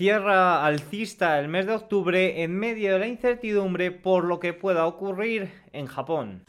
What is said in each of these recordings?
cierra alcista el mes de octubre en medio de la incertidumbre por lo que pueda ocurrir en Japón.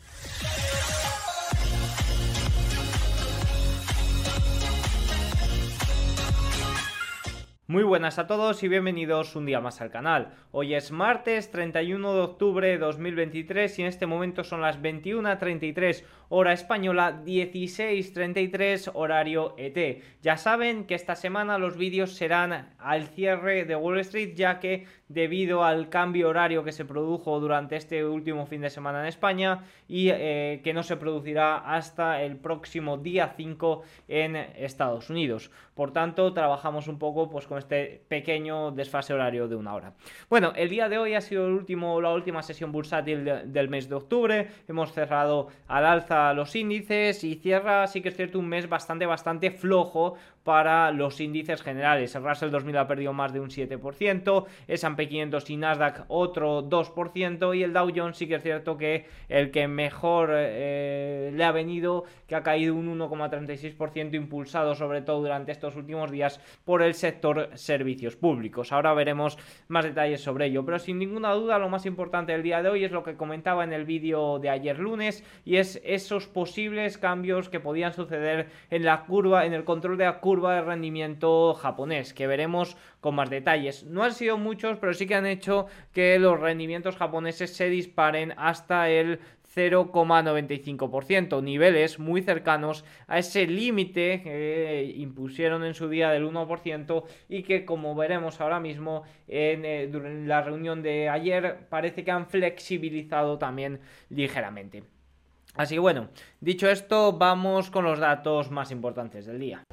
Muy buenas a todos y bienvenidos un día más al canal. Hoy es martes 31 de octubre de 2023 y en este momento son las 21.33 hora española, 16.33 horario ET. Ya saben que esta semana los vídeos serán al cierre de Wall Street ya que debido al cambio horario que se produjo durante este último fin de semana en España y eh, que no se producirá hasta el próximo día 5 en Estados Unidos. Por tanto, trabajamos un poco pues, con este pequeño desfase horario de una hora. Bueno, el día de hoy ha sido la última sesión bursátil del mes de octubre. Hemos cerrado al alza los índices y cierra, sí que es cierto, un mes bastante, bastante flojo para los índices generales. El Russell 2000 ha perdido más de un 7%, S&P 500 y Nasdaq otro 2% y el Dow Jones sí que es cierto que el que mejor eh, le ha venido, que ha caído un 1,36% impulsado sobre todo durante estos últimos días por el sector servicios públicos. Ahora veremos más detalles sobre ello, pero sin ninguna duda lo más importante del día de hoy es lo que comentaba en el vídeo de ayer lunes y es esos posibles cambios que podían suceder en la curva, en el control de la curva curva de rendimiento japonés, que veremos con más detalles. No han sido muchos, pero sí que han hecho que los rendimientos japoneses se disparen hasta el 0,95%, niveles muy cercanos a ese límite que impusieron en su día del 1% y que como veremos ahora mismo en, en eh, la reunión de ayer parece que han flexibilizado también ligeramente. Así que bueno, dicho esto, vamos con los datos más importantes del día.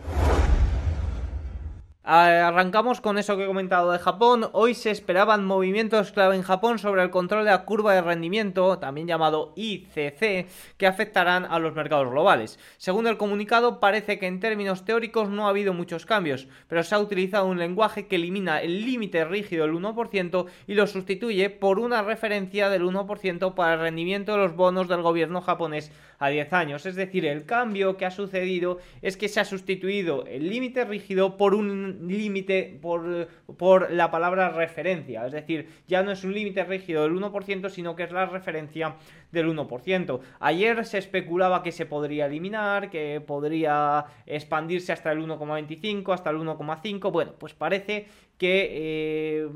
Arrancamos con eso que he comentado de Japón. Hoy se esperaban movimientos clave en Japón sobre el control de la curva de rendimiento, también llamado ICC, que afectarán a los mercados globales. Según el comunicado, parece que en términos teóricos no ha habido muchos cambios, pero se ha utilizado un lenguaje que elimina el límite rígido del 1% y lo sustituye por una referencia del 1% para el rendimiento de los bonos del gobierno japonés a 10 años. Es decir, el cambio que ha sucedido es que se ha sustituido el límite rígido por un límite por, por la palabra referencia. Es decir, ya no es un límite rígido del 1%, sino que es la referencia del 1%. Ayer se especulaba que se podría eliminar, que podría expandirse hasta el 1,25, hasta el 1,5. Bueno, pues parece que... Eh,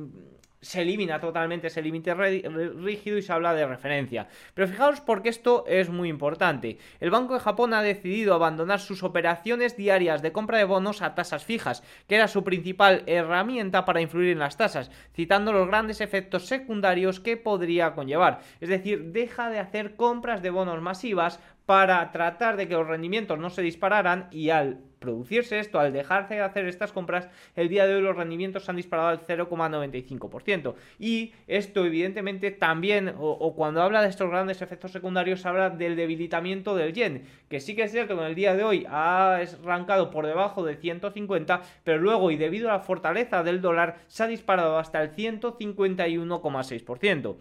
se elimina totalmente ese límite rígido y se habla de referencia. Pero fijaos porque esto es muy importante. El Banco de Japón ha decidido abandonar sus operaciones diarias de compra de bonos a tasas fijas, que era su principal herramienta para influir en las tasas, citando los grandes efectos secundarios que podría conllevar. Es decir, deja de hacer compras de bonos masivas para tratar de que los rendimientos no se dispararan y al producirse esto, al dejarse de hacer estas compras, el día de hoy los rendimientos se han disparado al 0,95%. Y esto evidentemente también, o, cuando habla de estos grandes efectos secundarios, habla del debilitamiento del yen, que sí que es cierto que en el día de hoy ha arrancado por debajo de 150, pero luego y debido a la fortaleza del dólar se ha disparado hasta el 151,6%.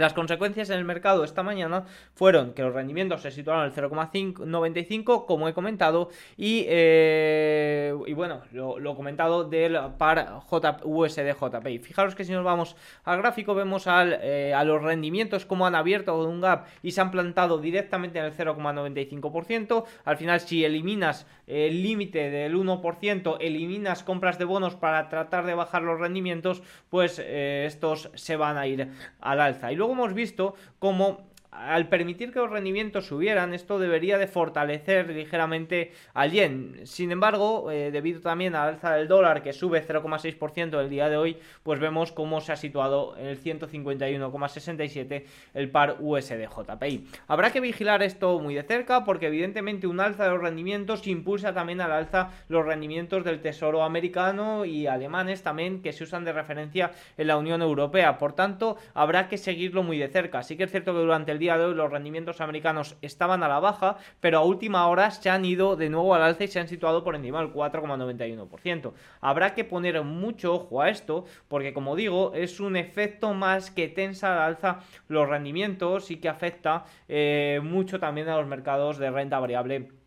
Las consecuencias en el mercado esta mañana fueron que los rendimientos se situaron al 0,95, como he comentado, y, eh, y bueno, lo, comentado del par USD JPI. Fijaros que si nos vamos al gráfico, vemos al, eh, a los rendimientos como han abierto un gap y se han plantado directamente en el 0,95%. Al final, si eliminas el límite del 1%, eliminas compras de bonos para tratar de bajar los rendimientos, pues eh, estos se van a ir al alza. Y luego hemos visto cómo al permitir que los rendimientos subieran, esto debería de fortalecer ligeramente al yen. Sin embargo, eh, debido también al alza del dólar que sube 0,6% el día de hoy, pues vemos cómo se ha situado en el 151,67 el par USD JPI. Habrá que vigilar esto muy de cerca porque evidentemente un alza de los rendimientos impulsa también al alza los rendimientos del Tesoro americano y alemanes también que se usan de referencia en la Unión Europea. Por tanto, habrá que seguirlo muy de cerca. Sí que es cierto que durante el día de hoy los rendimientos americanos estaban a la baja, pero a última hora se han ido de nuevo al alza y se han situado por encima del 4,91%. Habrá que poner mucho ojo a esto, porque como digo, es un efecto más que tensa al alza los rendimientos y que afecta eh, mucho también a los mercados de renta variable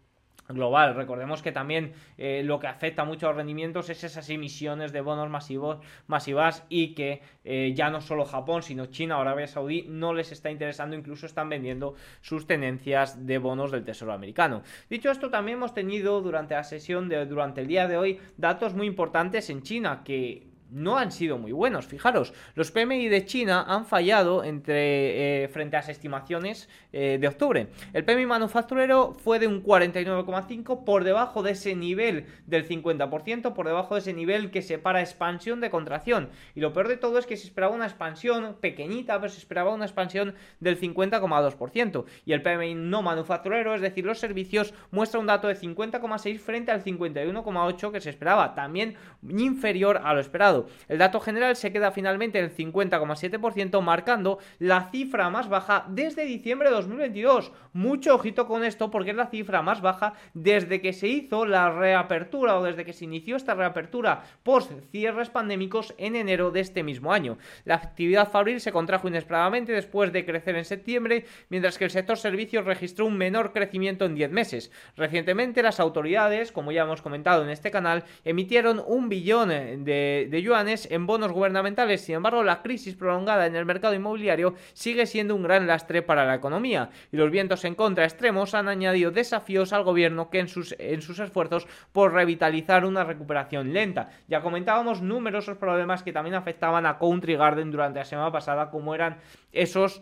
global. Recordemos que también eh, lo que afecta mucho a los rendimientos es esas emisiones de bonos masivos, masivas y que eh, ya no solo Japón, sino China o Arabia Saudí no les está interesando, incluso están vendiendo sus tenencias de bonos del Tesoro americano. Dicho esto, también hemos tenido durante la sesión de durante el día de hoy datos muy importantes en China que no han sido muy buenos. Fijaros, los PMI de China han fallado entre, eh, frente a las estimaciones eh, de octubre. El PMI manufacturero fue de un 49,5 por debajo de ese nivel del 50%, por debajo de ese nivel que separa expansión de contracción. Y lo peor de todo es que se esperaba una expansión pequeñita, pero se esperaba una expansión del 50,2%. Y el PMI no manufacturero, es decir, los servicios, muestra un dato de 50,6 frente al 51,8 que se esperaba, también inferior a lo esperado. El dato general se queda finalmente en el 50,7%, marcando la cifra más baja desde diciembre de 2022. Mucho ojito con esto porque es la cifra más baja desde que se hizo la reapertura o desde que se inició esta reapertura post cierres pandémicos en enero de este mismo año. La actividad fabril se contrajo inesperadamente después de crecer en septiembre, mientras que el sector servicios registró un menor crecimiento en 10 meses. Recientemente las autoridades, como ya hemos comentado en este canal, emitieron un billón de, de en bonos gubernamentales. Sin embargo, la crisis prolongada en el mercado inmobiliario sigue siendo un gran lastre para la economía y los vientos en contra extremos han añadido desafíos al gobierno que en sus, en sus esfuerzos por revitalizar una recuperación lenta. Ya comentábamos numerosos problemas que también afectaban a Country Garden durante la semana pasada, como eran esos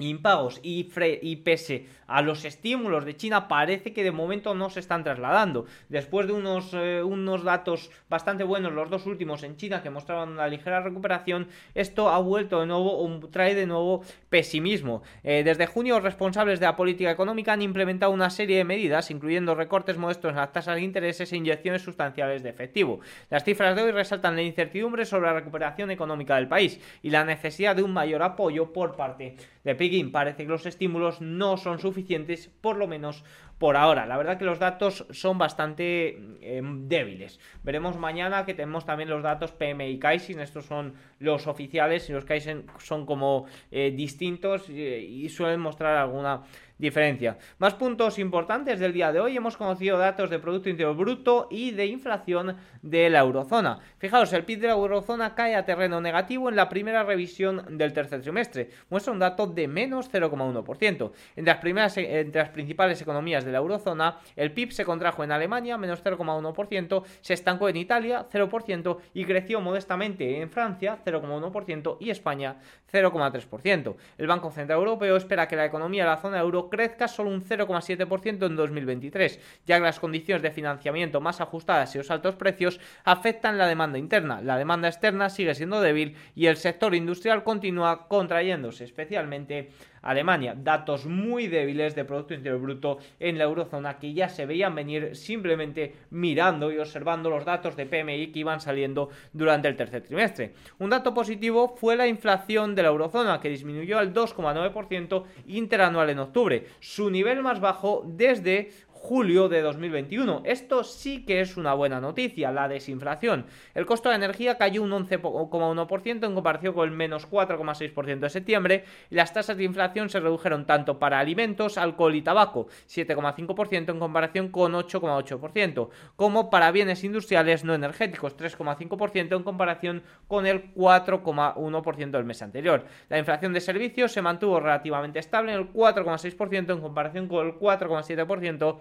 impagos y, y, pese a los estímulos de China parece que de momento no se están trasladando. Después de unos, eh, unos datos bastante buenos los dos últimos en China que mostraban una ligera recuperación esto ha vuelto de nuevo o trae de nuevo pesimismo. Eh, desde junio responsables de la política económica han implementado una serie de medidas incluyendo recortes modestos en las tasas de intereses e inyecciones sustanciales de efectivo. Las cifras de hoy resaltan la incertidumbre sobre la recuperación económica del país y la necesidad de un mayor apoyo por parte de Pekín. Parece que los estímulos no son suficientes, por lo menos por ahora. La verdad que los datos son bastante em, débiles. Veremos mañana que tenemos también los datos PMI y Kaizen. Estos son los oficiales y los Kaizen son como eh, distintos eh, y suelen mostrar alguna diferencia. Más puntos importantes del día de hoy. Hemos conocido datos de Producto Interior Bruto y de inflación de la eurozona. Fijaos, el PIB de la eurozona cae a terreno negativo en la primera revisión del tercer trimestre. Muestra un dato de menos 0,1%. Entre las, primeras, entre las principales economías de la eurozona, el PIB se contrajo en Alemania, menos 0,1%, se estancó en Italia, 0%, y creció modestamente en Francia, 0,1%, y España, 0,3%. El Banco Central Europeo espera que la economía de la zona euro crezca solo un 0,7% en 2023, ya que las condiciones de financiamiento más ajustadas y los altos precios afectan la demanda interna. La demanda externa sigue siendo débil y el sector industrial continúa contrayéndose, especialmente Alemania. Datos muy débiles de Producto Interior Bruto en la eurozona que ya se veían venir simplemente mirando y observando los datos de PMI que iban saliendo durante el tercer trimestre. Un dato positivo fue la inflación de la eurozona que disminuyó al 2,9% interanual en octubre, su nivel más bajo desde julio de 2021. Esto sí que es una buena noticia, la desinflación. El costo de energía cayó un 11,1% en comparación con el menos 4,6% de septiembre y las tasas de inflación se redujeron tanto para alimentos, alcohol y tabaco, 7,5% en comparación con 8,8%, como para bienes industriales no energéticos, 3,5% en comparación con el 4,1% del mes anterior. La inflación de servicios se mantuvo relativamente estable en el 4,6% en comparación con el 4,7%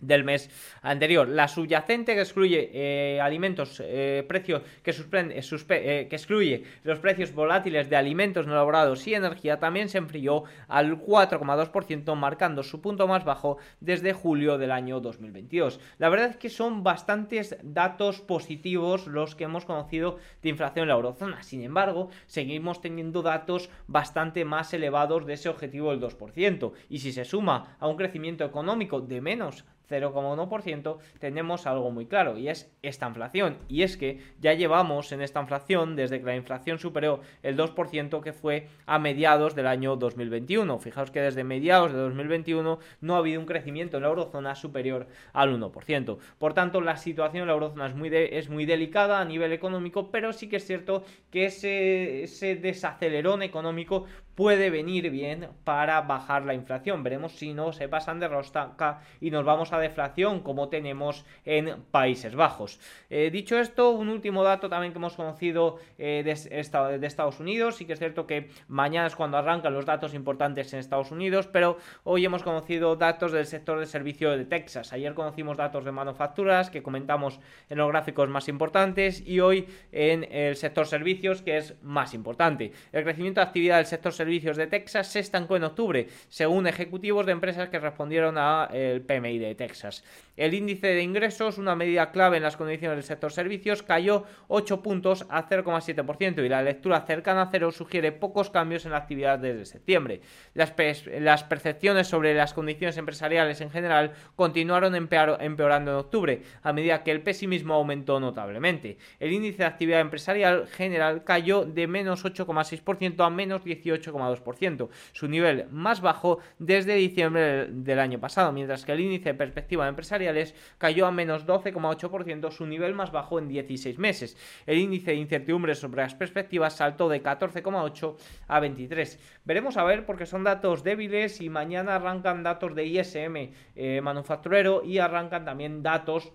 del mes anterior. La subyacente que excluye eh, alimentos, eh, precios eh, que excluye los precios volátiles de alimentos no elaborados y energía también se enfrió al 4,2%, marcando su punto más bajo desde julio del año 2022. La verdad es que son bastantes datos positivos los que hemos conocido de inflación en la eurozona. Sin embargo, seguimos teniendo datos bastante más elevados de ese objetivo del 2%. Y si se suma a un crecimiento económico de menos 0,1%, tenemos algo muy claro y es esta inflación. Y es que ya llevamos en esta inflación desde que la inflación superó el 2% que fue a mediados del año 2021. Fijaos que desde mediados de 2021 no ha habido un crecimiento en la eurozona superior al 1%. Por tanto, la situación en la eurozona es muy, es muy delicada a nivel económico, pero sí que es cierto que ese, ese desacelerón económico puede venir bien para bajar la inflación. Veremos si no se pasan de rosca y nos vamos a deflación como tenemos en Países Bajos. Eh, dicho esto, un último dato también que hemos conocido eh, de, Estados Unidos. Sí que es cierto que mañana es cuando arrancan los datos importantes en Estados Unidos, pero hoy hemos conocido datos del sector de servicio de Texas. Ayer conocimos datos de manufacturas que comentamos en los gráficos más importantes y hoy en el sector servicios que es más importante. El crecimiento de actividad del sector servicios de Texas se estancó en octubre, según ejecutivos de empresas que respondieron al PMI de Texas. El índice de ingresos, una medida clave en las condiciones del sector servicios, cayó 8 puntos a 0,7% y la lectura cercana a cero sugiere pocos cambios en la actividad desde septiembre. Las, las percepciones sobre las condiciones empresariales en general continuaron empeorando en octubre, a medida que el pesimismo aumentó notablemente. El índice de actividad empresarial general cayó de menos 8,6% a menos 18,2%, su nivel más bajo desde diciembre del año pasado, mientras que el índice de perspectiva empresariales cayó a menos 12,8%, su nivel más bajo en 16 meses. El índice de incertidumbre sobre las perspectivas saltó de 14,8 a 23. Veremos a ver porque son datos débiles y mañana arrancan datos de ISM eh, manufacturero y arrancan también datos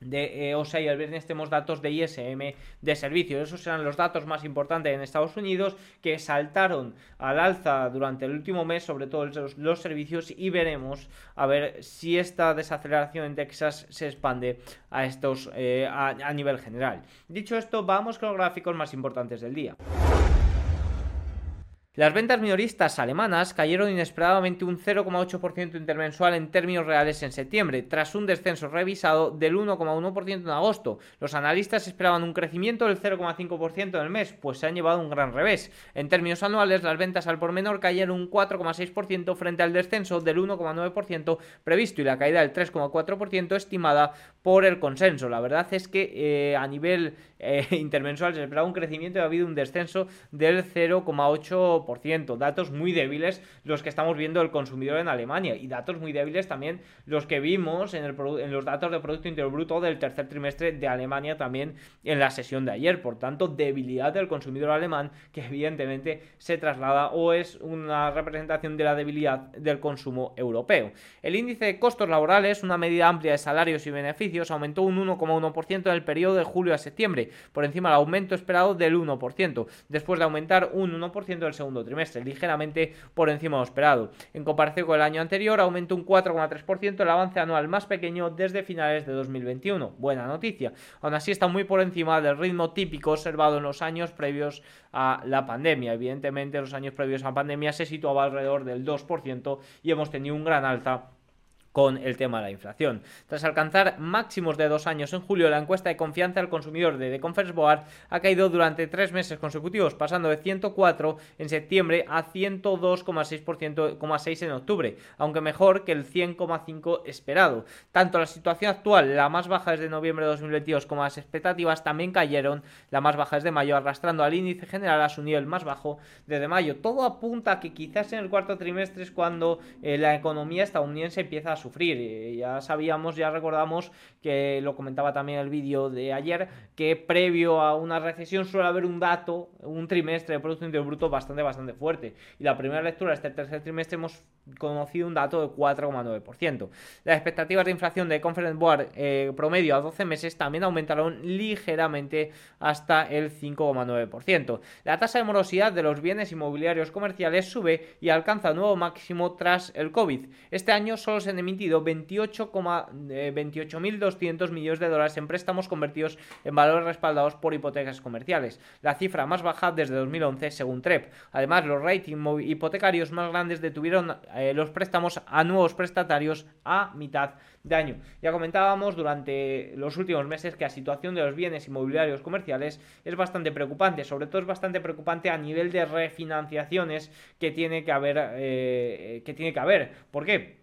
de o sea, y el viernes tenemos datos de ISM de servicios. Esos serán los datos más importantes en Estados Unidos que saltaron al alza durante el último mes, sobre todo los, servicios, y veremos a ver si esta desaceleración en Texas se expande a estos eh, a nivel general. Dicho esto, vamos con los gráficos más importantes del día. Las ventas minoristas alemanas cayeron inesperadamente un 0,8% intermensual en términos reales en septiembre, tras un descenso revisado del 1,1% en agosto. Los analistas esperaban un crecimiento del 0,5% en el mes, pues se han llevado un gran revés. En términos anuales, las ventas al por menor cayeron un 4,6% frente al descenso del 1,9% previsto y la caída del 3,4% estimada por el consenso. La verdad es que eh, a nivel eh, intermensual se esperaba un crecimiento y ha habido un descenso del 0,8%. Datos muy débiles los que estamos viendo del consumidor en Alemania y datos muy débiles también los que vimos en, el, en los datos de Producto Interior Bruto del tercer trimestre de Alemania también en la sesión de ayer. Por tanto, debilidad del consumidor alemán que evidentemente se traslada o es una representación de la debilidad del consumo europeo. El índice de costos laborales, una medida amplia de salarios y beneficios, aumentó un 1,1% en el periodo de julio a septiembre por encima del aumento esperado del 1%, después de aumentar un 1% del segundo trimestre, ligeramente por encima de lo esperado. En comparación con el año anterior, aumentó un 4,3%, el avance anual más pequeño desde finales de 2021. Buena noticia. Aún así está muy por encima del ritmo típico observado en los años previos a la pandemia. Evidentemente, en los años previos a la pandemia se situaba alrededor del 2% y hemos tenido un gran alta con el tema de la inflación. Tras alcanzar máximos de dos años en julio, la encuesta de confianza del consumidor de The Conference Board ha caído durante tres meses consecutivos, pasando de 104 en septiembre a 102,6% en octubre, aunque mejor que el 100,5 esperado. Tanto la situación actual, la más baja desde noviembre de 2022, como las expectativas también cayeron, la más baja desde mayo, arrastrando al índice general a su nivel más bajo desde mayo. Todo apunta a que quizás en el cuarto trimestre es cuando eh, la economía estadounidense empieza a sufrir. Ya sabíamos, ya recordamos que lo comentaba también el vídeo de ayer, que previo a una recesión suele haber un dato, un trimestre de Producto Interior Bruto bastante, bastante fuerte. Y la primera lectura este tercer trimestre hemos conocido un dato de 4,9%. Las expectativas de inflación de Conference Board eh, promedio a 12 meses también aumentaron ligeramente hasta el 5,9%. La tasa de morosidad de los bienes inmobiliarios comerciales sube y alcanza nuevo máximo tras el COVID. Este año solo se han emitido 28.200 eh, millones de dólares en préstamos convertidos en valores respaldados por hipotecas comerciales, la cifra más baja desde 2011 según TREP. Además, los ratings hipotecarios más grandes detuvieron eh, los préstamos a nuevos prestatarios a mitad de año. Ya comentábamos durante los últimos meses que la situación de los bienes inmobiliarios comerciales es bastante preocupante, sobre todo es bastante preocupante a nivel de refinanciaciones que tiene que haber, eh, que tiene que haber. ¿Por qué?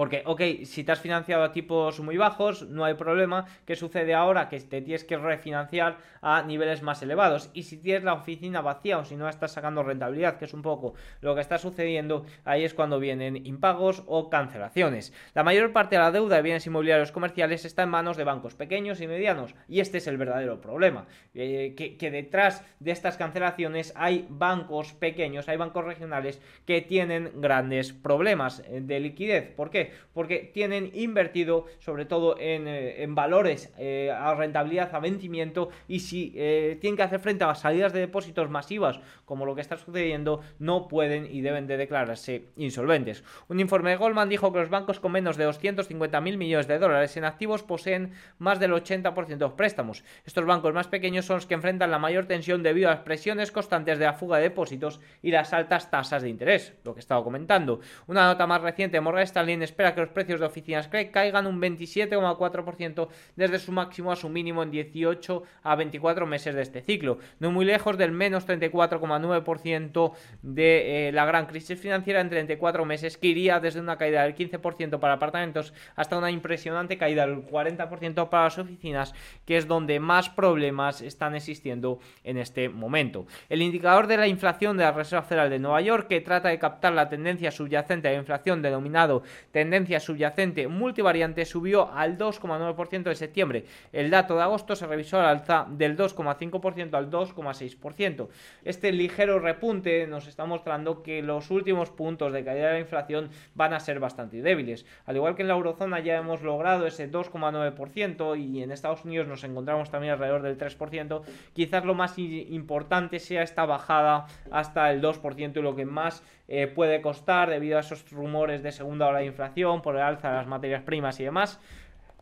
Porque, ok, si te has financiado a tipos muy bajos, no hay problema. ¿Qué sucede ahora? Que te tienes que refinanciar a niveles más elevados. Y si tienes la oficina vacía o si no estás sacando rentabilidad, que es un poco lo que está sucediendo, ahí es cuando vienen impagos o cancelaciones. La mayor parte de la deuda de bienes inmobiliarios comerciales está en manos de bancos pequeños y medianos. Y este es el verdadero problema. Eh, que, que detrás de estas cancelaciones hay bancos pequeños, hay bancos regionales que tienen grandes problemas de liquidez. ¿Por qué? Porque tienen invertido sobre todo en, eh, valores eh, a rentabilidad, a vencimiento y si eh, tienen que hacer frente a las salidas de depósitos masivas como lo que está sucediendo, no pueden y deben de declararse insolventes. Un informe de Goldman dijo que los bancos con menos de 250 mil millones de dólares en activos poseen más del 80% de los préstamos. Estos bancos más pequeños son los que enfrentan la mayor tensión debido a las presiones constantes de la fuga de depósitos y las altas tasas de interés, lo que he estado comentando. Una nota más reciente Morgan Stanley espera que los precios de oficinas caigan un 27,4% desde su máximo a su mínimo en 18 a 24 meses de este ciclo, no muy lejos del menos 34,9% de eh, la gran crisis financiera en 34 meses, que iría desde una caída del 15% para apartamentos hasta una impresionante caída del 40% para las oficinas, que es donde más problemas están existiendo en este momento. El indicador de la inflación de la Reserva Federal de Nueva York, que trata de captar la tendencia subyacente de inflación denominado tendencia subyacente multivariante subió al 2,9% de septiembre. El dato de agosto se revisó al alza del 2,5% al 2,6%. Este ligero repunte nos está mostrando que los últimos puntos de caída de la inflación van a ser bastante débiles. Al igual que en la eurozona ya hemos logrado ese 2,9% y en Estados Unidos nos encontramos también alrededor del 3%, quizás lo más importante sea esta bajada hasta el 2% y lo que más eh, puede costar debido a esos rumores de segunda ola de inflación, por el alza de las materias primas y demás.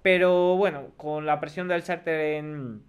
Pero bueno, con la presión del charter en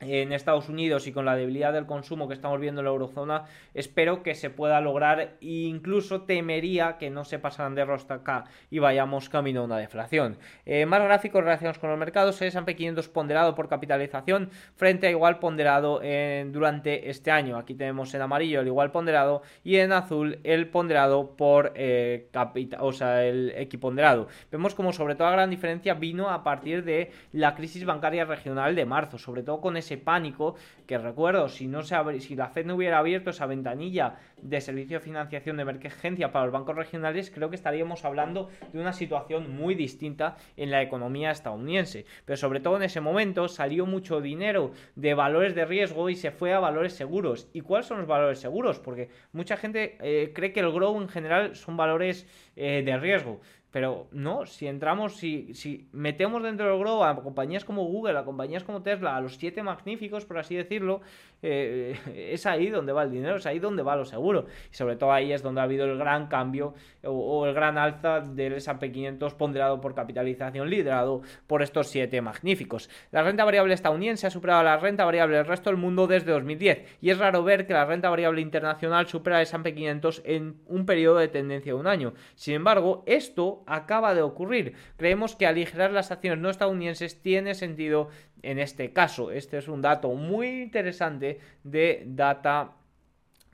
en Estados Unidos y con la debilidad del consumo que estamos viendo en la eurozona, espero que se pueda lograr e incluso temería que no se pasaran de rosca acá y vayamos camino a una deflación. Eh, más gráficos relacionados con los mercados, S&P 500 ponderado por capitalización frente a igual ponderado durante este año. Aquí tenemos en amarillo el igual ponderado y en azul el ponderado por eh, capital, o sea, el equiponderado. Vemos como sobre todo la gran diferencia vino a partir de la crisis bancaria regional de marzo, sobre todo con ese pánico que recuerdo, si, no se si la Fed no hubiera abierto esa ventanilla de servicio de financiación de emergencia para los bancos regionales, creo que estaríamos hablando de una situación muy distinta en la economía estadounidense. Pero sobre todo en ese momento salió mucho dinero de valores de riesgo y se fue a valores seguros. ¿Y cuáles son los valores seguros? Porque mucha gente eh, cree que el grow en general son valores eh, de riesgo. Pero no, si entramos, si, si metemos dentro del grow a compañías como Google, a compañías como Tesla, a los siete magníficos, por así decirlo, eh, es ahí donde va el dinero, es ahí donde va lo seguro. Y sobre todo ahí es donde ha habido el gran cambio o, el gran alza del S&P 500 ponderado por capitalización, liderado por estos siete magníficos. La renta variable estadounidense ha superado la renta variable del resto del mundo desde 2010 y es raro ver que la renta variable internacional supera el S&P 500 en un periodo de tendencia de un año. Sin embargo, esto acaba de ocurrir. Creemos que aligerar las acciones no estadounidenses tiene sentido en este caso. Este es un dato muy interesante de Data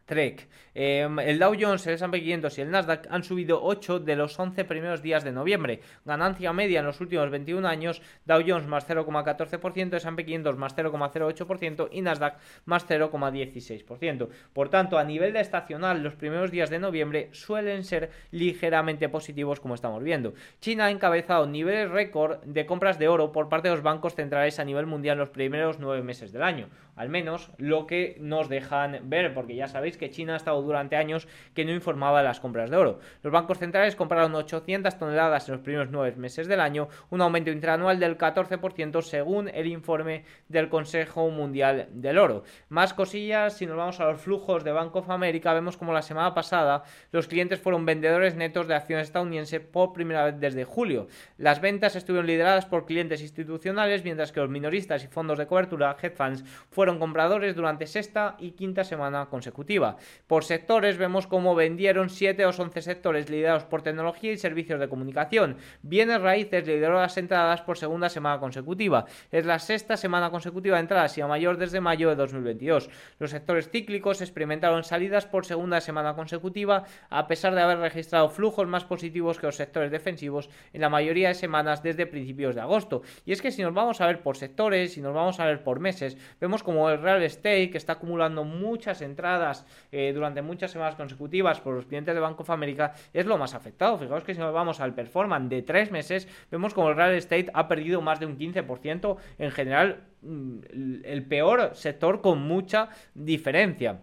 Trek. Em, el Dow Jones, el S&P 500 y el Nasdaq han subido 8 de los 11 primeros días de noviembre. Ganancia media en los últimos 21 años, Dow Jones más 0,14%, S&P 500 más 0,08% y Nasdaq más 0,16%. Por tanto, a nivel estacional, los primeros días de noviembre suelen ser ligeramente positivos como estamos viendo. China ha encabezado niveles récord de compras de oro por parte de los bancos centrales a nivel mundial en los primeros 9 meses del año. Al menos lo que nos dejan ver, porque ya sabéis que China ha estado durante años que no informaba de las compras de oro. Los bancos centrales compraron 800 toneladas en los primeros nueve meses del año, un aumento interanual del 14% según el informe del Consejo Mundial del Oro. Más cosillas, si nos vamos a los flujos de Bank of America, vemos como la semana pasada los clientes fueron vendedores netos de acciones estadounidenses por primera vez desde julio. Las ventas estuvieron lideradas por clientes institucionales, mientras que los minoristas y fondos de cobertura, hedge funds, fueron compradores durante sexta y quinta semana consecutiva. Por sectores vemos cómo vendieron 7 o 11 sectores liderados por tecnología y servicios de comunicación. Bienes raíces lideró las entradas por segunda semana consecutiva. Es la sexta semana consecutiva de entradas y a mayor desde mayo de 2022. Los sectores cíclicos experimentaron salidas por segunda semana consecutiva a pesar de haber registrado flujos más positivos que los sectores defensivos en la mayoría de semanas desde principios de agosto. Y es que si nos vamos a ver por sectores, si nos vamos a ver por meses, vemos como el real estate que está acumulando muchas entradas eh, durante muchas semanas consecutivas por los clientes de Bank of America es lo más afectado. Fijaos que si nos vamos al performance de tres meses, vemos como el real estate ha perdido más de un 15%. En general, mm, el peor sector con mucha diferencia.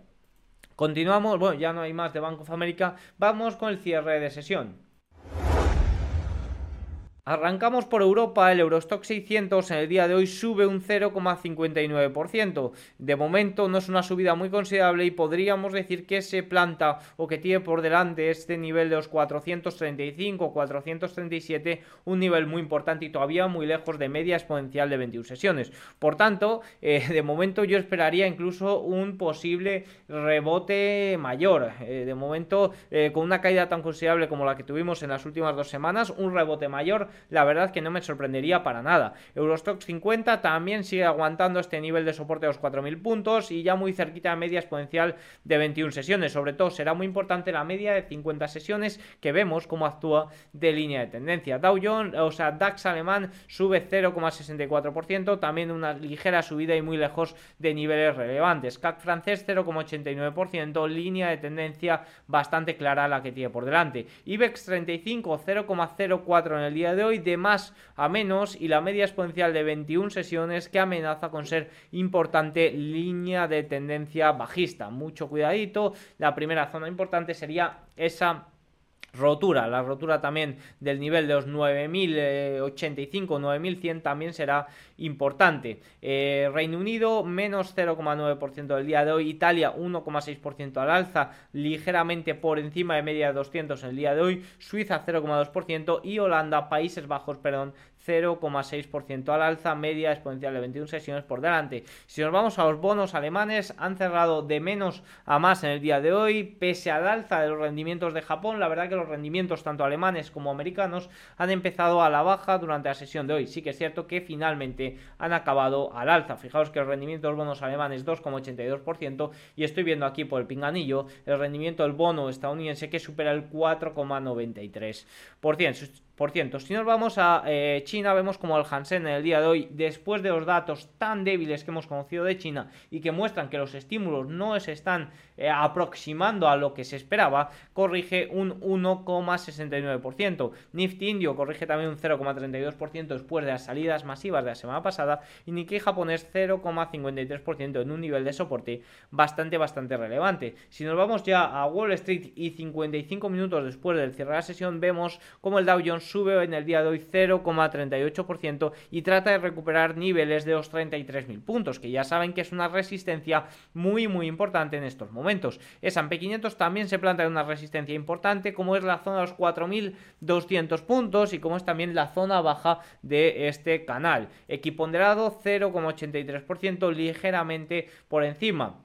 Continuamos, bueno, ya no hay más de Bank of America, vamos con el cierre de sesión. Arrancamos por Europa, el Eurostock 600 en el día de hoy sube un 0,59%. De momento no es una subida muy considerable y podríamos decir que se planta o que tiene por delante este nivel de los 435 437, un nivel muy importante y todavía muy lejos de media exponencial de 21 sesiones. Por tanto, eh, de momento yo esperaría incluso un posible rebote mayor. Eh, de momento, eh, con una caída tan considerable como la que tuvimos en las últimas dos semanas, un rebote mayor la verdad que no me sorprendería para nada. Eurostox 50 también sigue aguantando este nivel de soporte de los 4.000 puntos y ya muy cerquita de media exponencial de 21 sesiones. Sobre todo será muy importante la media de 50 sesiones que vemos cómo actúa de línea de tendencia. Dow Jones, o sea, DAX alemán sube 0,64%, también una ligera subida y muy lejos de niveles relevantes. CAC francés 0,89%, línea de tendencia bastante clara la que tiene por delante. IBEX 35 0,04 en el día de hoy de más a menos y la media exponencial de 21 sesiones que amenaza con ser importante línea de tendencia bajista. Mucho cuidadito. La primera zona importante sería esa rotura. La rotura también del nivel de los 9085, 9100 también será importante. Eh, Reino Unido menos 0,9% del día de hoy. Italia 1,6% al alza, ligeramente por encima de media de 200 en el día de hoy. Suiza 0,2% y Holanda, Países Bajos, perdón, 0,6% al alza, media exponencial de 21 sesiones por delante. Si nos vamos a los bonos alemanes, han cerrado de menos a más en el día de hoy, pese al alza de los rendimientos de Japón, la verdad que los rendimientos tanto alemanes como americanos han empezado a la baja durante la sesión de hoy. Sí que es cierto que finalmente han acabado al alza. Fijaos que el rendimiento de los bonos alemanes 2,82% y estoy viendo aquí por el pinganillo el rendimiento del bono estadounidense que supera el 4,93%. Si nos vamos a eh, China, vemos como el Hansen en el día de hoy, después de los datos tan débiles que hemos conocido de China y que muestran que los estímulos no se están eh, aproximando a lo que se esperaba, corrige un 1,69%. Nifty Indio corrige también un 0,32% después de las salidas masivas de la semana pasada y Nikkei japonés 0,53% en un nivel de soporte bastante, bastante relevante. Si nos vamos ya a Wall Street y 55 minutos después del cierre de la sesión, vemos como el Dow Jones sube en el día de hoy 0,38% y trata de recuperar niveles de los 33.000 puntos, que ya saben que es una resistencia muy muy importante en estos momentos. S&P 500 también se plantea una resistencia importante, como es la zona de los 4.200 puntos y como es también la zona baja de este canal. Equiponderado 0,83%, ligeramente por encima.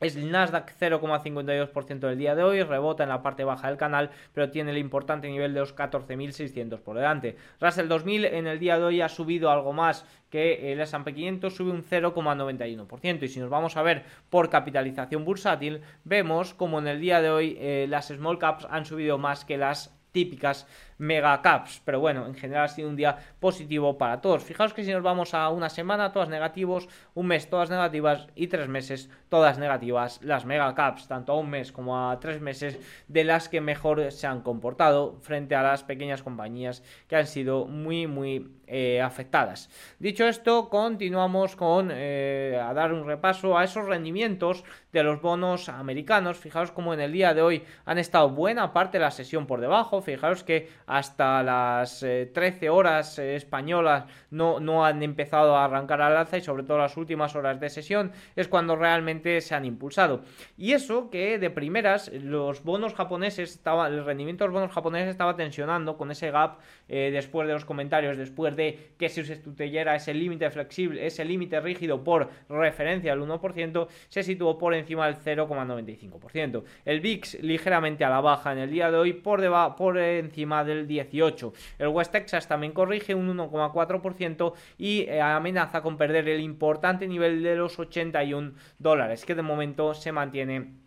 Es el Nasdaq 0,52% del día de hoy, rebota en la parte baja del canal, pero tiene el importante nivel de los 14.600 por delante. Russell 2000 en el día de hoy ha subido algo más que el S&P 500, sube un 0,91%. Y si nos vamos a ver por capitalización bursátil, vemos como en el día de hoy eh, las small caps han subido más que las típicas mega caps. Pero bueno, en general ha sido un día positivo para todos. Fijaos que si nos vamos a una semana, todas negativos, un mes, todas negativas y tres meses, todas negativas. Las mega caps, tanto a un mes como a tres meses, de las que mejor se han comportado frente a las pequeñas compañías que han sido muy, muy eh, afectadas. Dicho esto, continuamos con eh, a dar un repaso a esos rendimientos de los bonos americanos. Fijaos como en el día de hoy han estado buena parte de la sesión por debajo. Fijaos que hasta las 13 horas españolas no, no han empezado a arrancar al alza y sobre todo las últimas horas de sesión es cuando realmente se han impulsado. Y eso que de primeras los bonos japoneses, estaba, el rendimiento de los bonos japoneses estaba tensionando con ese gap eh, después de los comentarios, después de que se sustituyera ese límite flexible, ese límite rígido por referencia al 1%, se situó por encima del 0,95%. El VIX ligeramente a la baja en el día de hoy por, por encima del 18%. El West Texas también corrige un 1,4% y eh, amenaza con perder el importante nivel de los 81 dólares, que de momento se mantiene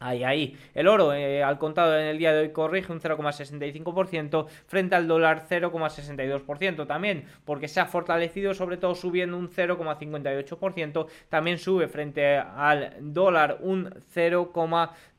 Ahí, ahí. El oro eh, al contado en el día de hoy corrige un 0,65% frente al dólar 0,62% también, porque se ha fortalecido sobre todo subiendo un 0,58%, también sube frente al dólar un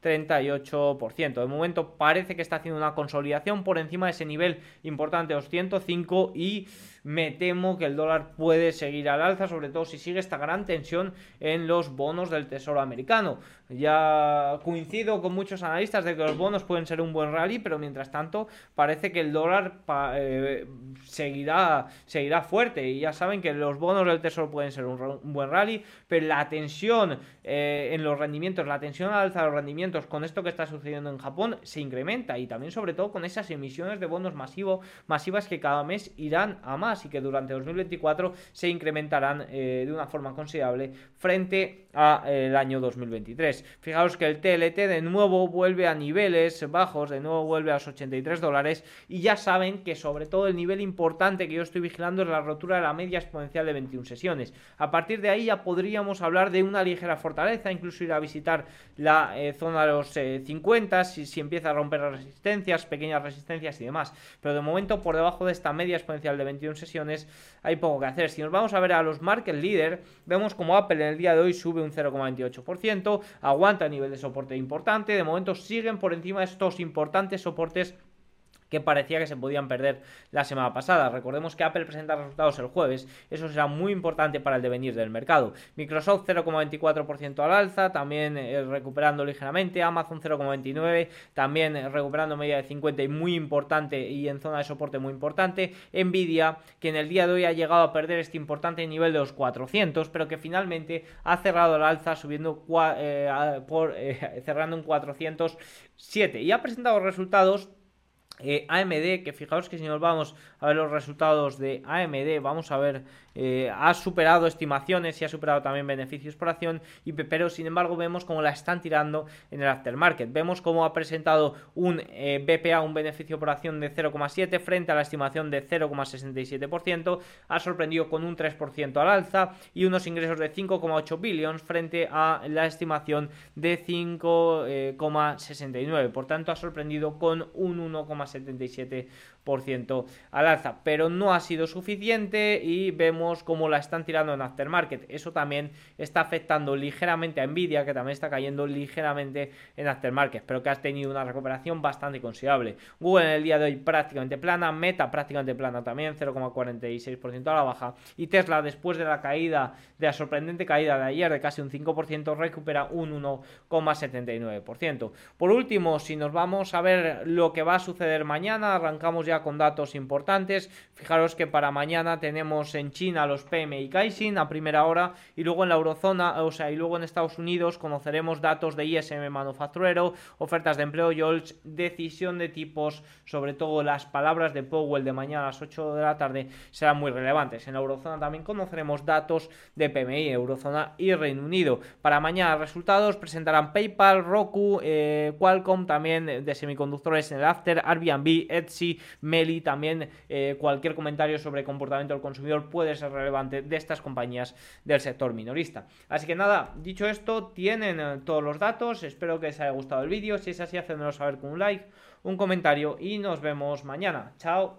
0,38%. De momento parece que está haciendo una consolidación por encima de ese nivel importante los 105 y me temo que el dólar puede seguir al alza, sobre todo si sigue esta gran tensión en los bonos del Tesoro americano. Ya coincido con muchos analistas de que los bonos pueden ser un buen rally, pero mientras tanto parece que el dólar eh, seguirá, seguirá fuerte. Y ya saben que los bonos del Tesoro pueden ser un, buen rally, pero la tensión eh, en los rendimientos, la tensión al alza de los rendimientos con esto que está sucediendo en Japón se incrementa y también sobre todo con esas emisiones de bonos masivo, masivas que cada mes irán a más y que durante 2024 se incrementarán eh, de una forma considerable frente al año 2023. Fijaos que el TLT de nuevo vuelve a niveles bajos, de nuevo vuelve a los 83 dólares y ya saben que sobre todo el nivel importante que yo estoy vigilando es la rotura de la media exponencial de 21 sesiones. A partir de ahí ya podríamos hablar de una ligera fortaleza, incluso ir a visitar la eh, zona de los 50 eh, si, si empieza a romper las resistencias, pequeñas resistencias y demás. Pero de momento por debajo de esta media exponencial de 21 sesiones hay poco que hacer. Si nos vamos a ver a los market leader, vemos como Apple en el día de hoy sube un 0,28%, aguanta nivel de soporte importante, de momento siguen por encima de estos importantes soportes que parecía que se podían perder la semana pasada. Recordemos que Apple presenta resultados el jueves, eso será muy importante para el devenir del mercado. Microsoft 0,24% al alza, también eh, recuperando ligeramente, Amazon 0,29, también eh, recuperando media de 50 y muy importante y en zona de soporte muy importante. Nvidia, que en el día de hoy ha llegado a perder este importante nivel de los 400, pero que finalmente ha cerrado el alza subiendo eh, cerrando en 407 y ha presentado resultados eh, AMD, que fijaos que si nos vamos a ver los resultados de AMD, vamos a ver, eh, ha superado estimaciones y ha superado también beneficios por acción, y, pero sin embargo vemos cómo la están tirando en el aftermarket. Vemos cómo ha presentado un eh, BPA, un beneficio por acción de 0,7 frente a la estimación de 0,67%, ha sorprendido con un 3% al alza y unos ingresos de 5,8 billions frente a la estimación de 5,69. Por tanto, ha sorprendido con un 1,7 77% al alza, pero no ha sido suficiente y vemos cómo la están tirando en aftermarket. Eso también está afectando ligeramente a Nvidia, que también está cayendo ligeramente en aftermarket, pero que ha tenido una recuperación bastante considerable. Google en el día de hoy prácticamente plana, Meta prácticamente plana también, 0,46% a la baja, y Tesla después de la caída, de la sorprendente caída de ayer de casi un 5%, recupera un 1,79%. Por último, si nos vamos a ver lo que va a suceder mañana. Arrancamos ya con datos importantes. Fijaros que para mañana tenemos en China los PMI Caixin a primera hora y luego en la eurozona, o sea, y luego en Estados Unidos conoceremos datos de ISM manufacturero, ofertas de empleo, YOLS, decisión de tipos, sobre todo las palabras de Powell de mañana a las 8 de la tarde serán muy relevantes. En la eurozona también conoceremos datos de PMI, eurozona y Reino Unido. Para mañana resultados presentarán PayPal, Roku, eh, Qualcomm también de semiconductores en el after, Airbnb, Etsy, Meli, también eh, cualquier comentario sobre comportamiento del consumidor puede ser relevante de estas compañías del sector minorista. Así que nada, dicho esto, tienen eh, todos los datos, espero que les haya gustado el vídeo, si es así, hacedmelo saber con un like, un comentario y nos vemos mañana. Chao.